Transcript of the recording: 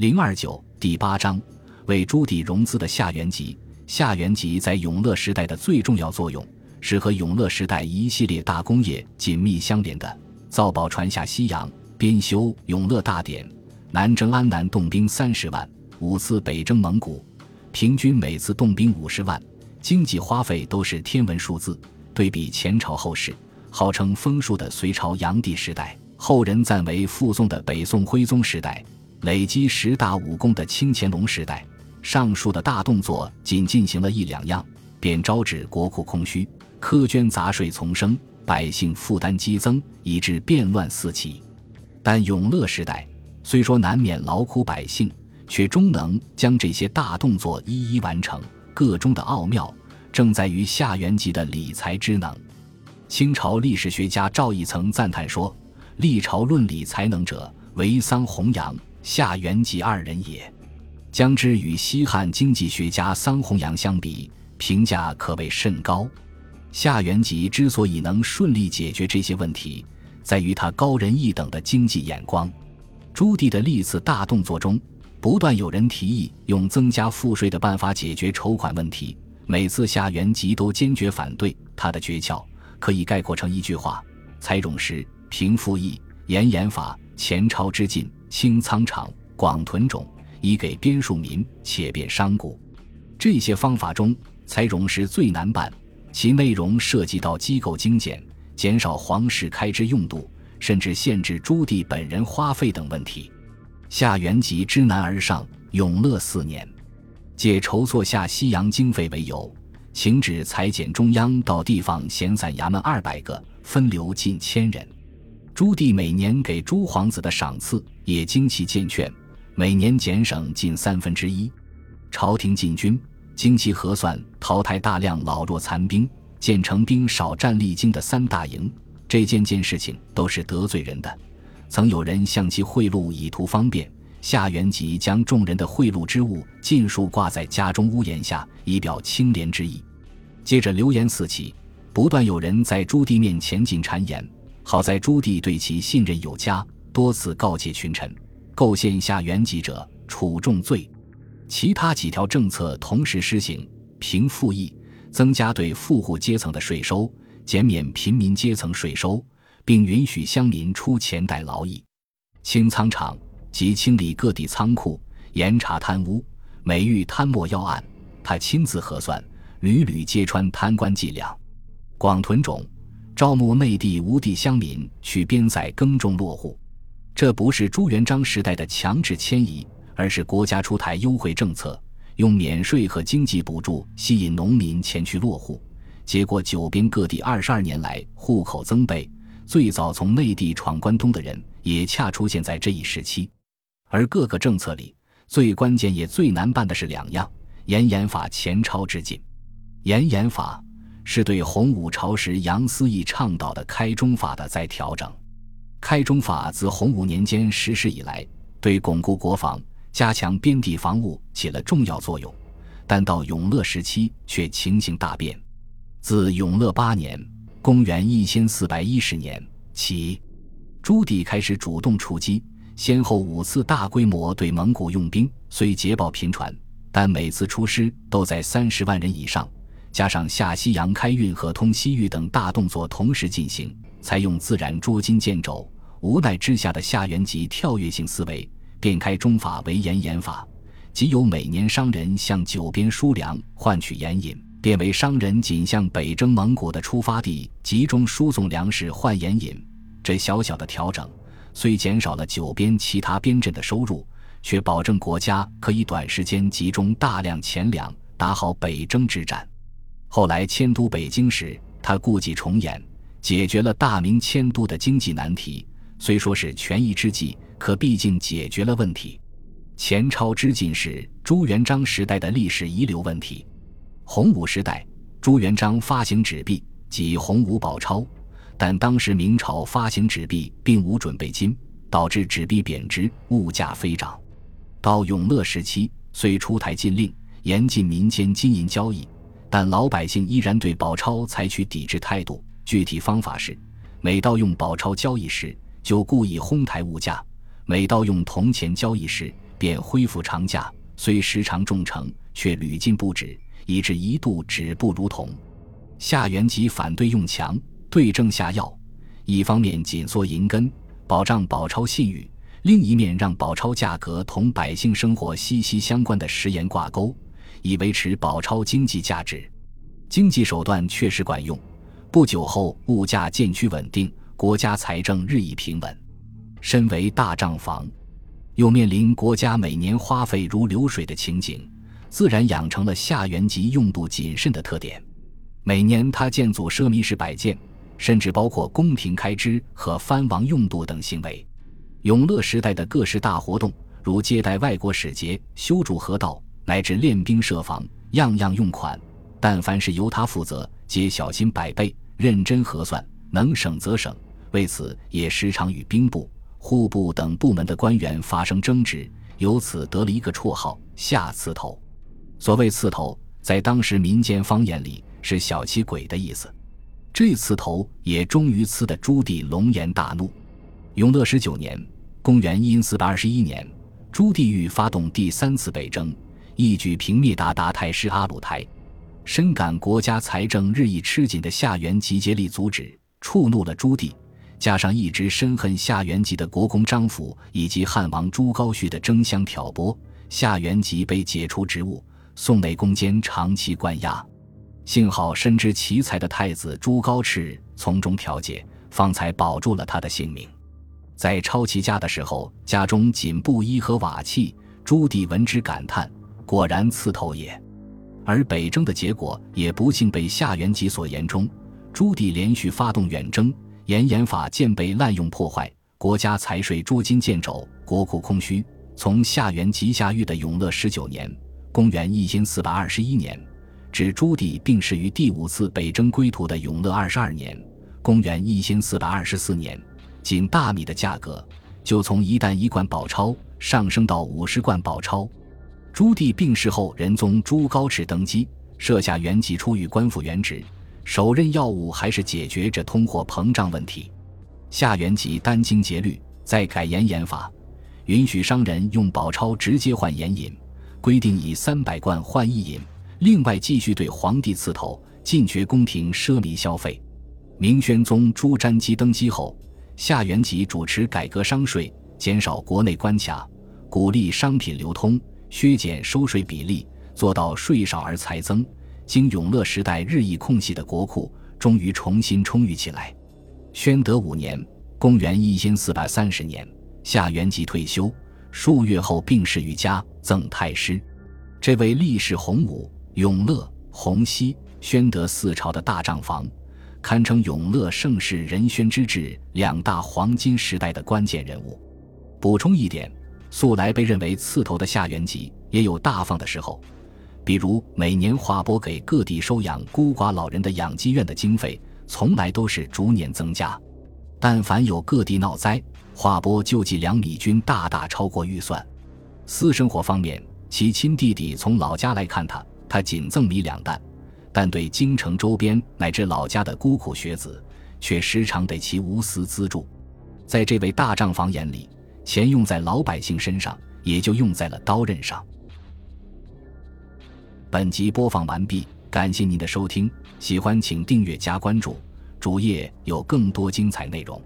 零二九第八章为朱棣融资的夏元吉。夏元吉在永乐时代的最重要作用是和永乐时代一系列大工业紧密相连的：造宝船下西洋、编修永乐大典、南征安南动兵三十万、五次北征蒙古，平均每次动兵五十万，经济花费都是天文数字。对比前朝后世，号称丰庶的隋朝炀帝时代，后人赞为附宋的北宋徽宗时代，累积十大武功的清乾隆时代。上述的大动作仅进行了一两样，便招致国库空虚，苛捐杂税丛生，百姓负担激增，以致变乱四起。但永乐时代虽说难免劳苦百姓，却终能将这些大动作一一完成。个中的奥妙，正在于夏元吉的理财之能。清朝历史学家赵翼曾赞叹说：“历朝论理才能者，唯桑弘羊、夏元吉二人也。”将之与西汉经济学家桑弘羊相比，评价可谓甚高。夏元吉之所以能顺利解决这些问题，在于他高人一等的经济眼光。朱棣的历次大动作中，不断有人提议用增加赋税的办法解决筹款问题，每次夏元吉都坚决反对。他的诀窍可以概括成一句话：财冗时平赋役，严严法，钱钞之进，清仓场，广屯种。以给边庶民，且便商贾。这些方法中，裁冗是最难办，其内容涉及到机构精简、减少皇室开支用度，甚至限制朱棣本人花费等问题。夏元吉知难而上，永乐四年，借筹措下西洋经费为由，请旨裁减中央到地方闲散衙门二百个，分流近千人。朱棣每年给诸皇子的赏赐也经其荐劝。每年减省近三分之一，朝廷禁军，经其核算，淘汰大量老弱残兵，建成兵少战力精的三大营。这件件事情都是得罪人的，曾有人向其贿赂以图方便。夏元吉将众人的贿赂之物尽数挂在家中屋檐下，以表清廉之意。接着流言四起，不断有人在朱棣面前进谗言。好在朱棣对其信任有加，多次告诫群臣。构陷下元吉者，处重罪。其他几条政策同时施行：平赋役，增加对富户阶层的税收，减免平民阶层税收，并允许乡民出钱代劳役；清仓场，即清理各地仓库，严查贪污。每遇贪墨要案，他亲自核算，屡屡揭穿贪官伎俩。广屯种，招募内地无地乡民去边塞耕种落户。这不是朱元璋时代的强制迁移，而是国家出台优惠政策，用免税和经济补助吸引农民前去落户。结果，九边各地二十二年来户口增倍，最早从内地闯关东的人也恰出现在这一时期。而各个政策里最关键也最难办的是两样：严严法、钱钞之禁。严严法是对洪武朝时杨思义倡导的开中法的再调整。开中法自洪武年间实施以来，对巩固国防、加强边地防务起了重要作用，但到永乐时期却情形大变。自永乐八年（公元一千四百一十年）起，朱棣开始主动出击，先后五次大规模对蒙古用兵，虽捷报频传，但每次出师都在三十万人以上，加上下西洋开运和通西域等大动作同时进行。采用自然捉襟见肘，无奈之下的夏元吉跳跃性思维，变开中法为盐盐法，即由每年商人向九边输粮换取盐引，变为商人仅向北征蒙古的出发地集中输送粮食换盐引。这小小的调整，虽减少了九边其他边镇的收入，却保证国家可以短时间集中大量钱粮，打好北征之战。后来迁都北京时，他故伎重演。解决了大明迁都的经济难题，虽说是权宜之计，可毕竟解决了问题。钱钞之禁是朱元璋时代的历史遗留问题。洪武时代，朱元璋发行纸币，即洪武宝钞，但当时明朝发行纸币并无准备金，导致纸币贬值，物价飞涨。到永乐时期，虽出台禁令，严禁民间金银交易，但老百姓依然对宝钞采取抵制态度。具体方法是：每到用宝钞交易时，就故意哄抬物价；每到用铜钱交易时，便恢复长价，虽时常重成，却屡禁不止，以致一度止步如铜。夏元吉反对用强，对症下药，一方面紧缩银根，保障宝钞信誉；另一面让宝钞价格同百姓生活息息相关的食盐挂钩，以维持宝钞经济价值。经济手段确实管用，不久后物价渐趋稳定，国家财政日益平稳。身为大账房，又面临国家每年花费如流水的情景，自然养成了夏元吉用度谨慎的特点。每年他建组奢靡式摆件，甚至包括宫廷开支和藩王用度等行为。永乐时代的各式大活动，如接待外国使节、修筑河道，乃至练兵设防，样样用款。但凡是由他负责，皆小心百倍，认真核算，能省则省。为此，也时常与兵部、户部等部门的官员发生争执，由此得了一个绰号“下刺头”。所谓刺头，在当时民间方言里。是小气鬼的意思，这刺头也终于刺得朱棣龙颜大怒。永乐十九年（公元一四二十一年），朱棣欲发动第三次北征，一举平灭鞑靼太师阿鲁台。深感国家财政日益吃紧的夏元吉竭力阻止，触怒了朱棣。加上一直深恨夏元吉的国公张辅以及汉王朱高煦的争相挑拨，夏元吉被解除职务，送内宫监长期关押。幸好深知奇才的太子朱高炽从中调解，方才保住了他的性命。在抄其家的时候，家中仅布衣和瓦器。朱棣闻之感叹：“果然刺头也。”而北征的结果也不幸被夏元吉所言中。朱棣连续发动远征，严严法渐被滥用破坏，国家财税捉襟见肘，国库空虚。从夏元吉下狱的永乐十九年（公元一千四百二十一年）。指朱棣病逝于第五次北征归途的永乐二十二年（公元一千四百二十四年），仅大米的价格就从一担一贯宝钞上升到五十贯宝钞。朱棣病逝后，仁宗朱高炽登基，设下元吉出狱官复原职，首任要务还是解决这通货膨胀问题。夏元吉殚精竭虑，再改盐盐法，允许商人用宝钞直接换盐引，规定以三百贯换一银。另外，继续对皇帝刺头，禁绝宫廷奢靡消费。明宣宗朱瞻基登基后，夏元吉主持改革商税，减少国内关卡，鼓励商品流通，削减收税比例，做到税少而财增。经永乐时代日益空隙的国库，终于重新充裕起来。宣德五年（公元一千四百三十年），夏元吉退休，数月后病逝于家，赠太师。这位历史洪武。永乐、洪熙、宣德四朝的大账房，堪称永乐盛世仁宣之治两大黄金时代的关键人物。补充一点，素来被认为刺头的夏元吉也有大方的时候，比如每年划拨给各地收养孤寡老人的养鸡院的经费，从来都是逐年增加。但凡有各地闹灾，划拨救济粮米均大大超过预算。私生活方面，其亲弟弟从老家来看他。他仅赠米两担，但对京城周边乃至老家的孤苦学子，却时常得其无私资助。在这位大账房眼里，钱用在老百姓身上，也就用在了刀刃上。本集播放完毕，感谢您的收听，喜欢请订阅加关注，主页有更多精彩内容。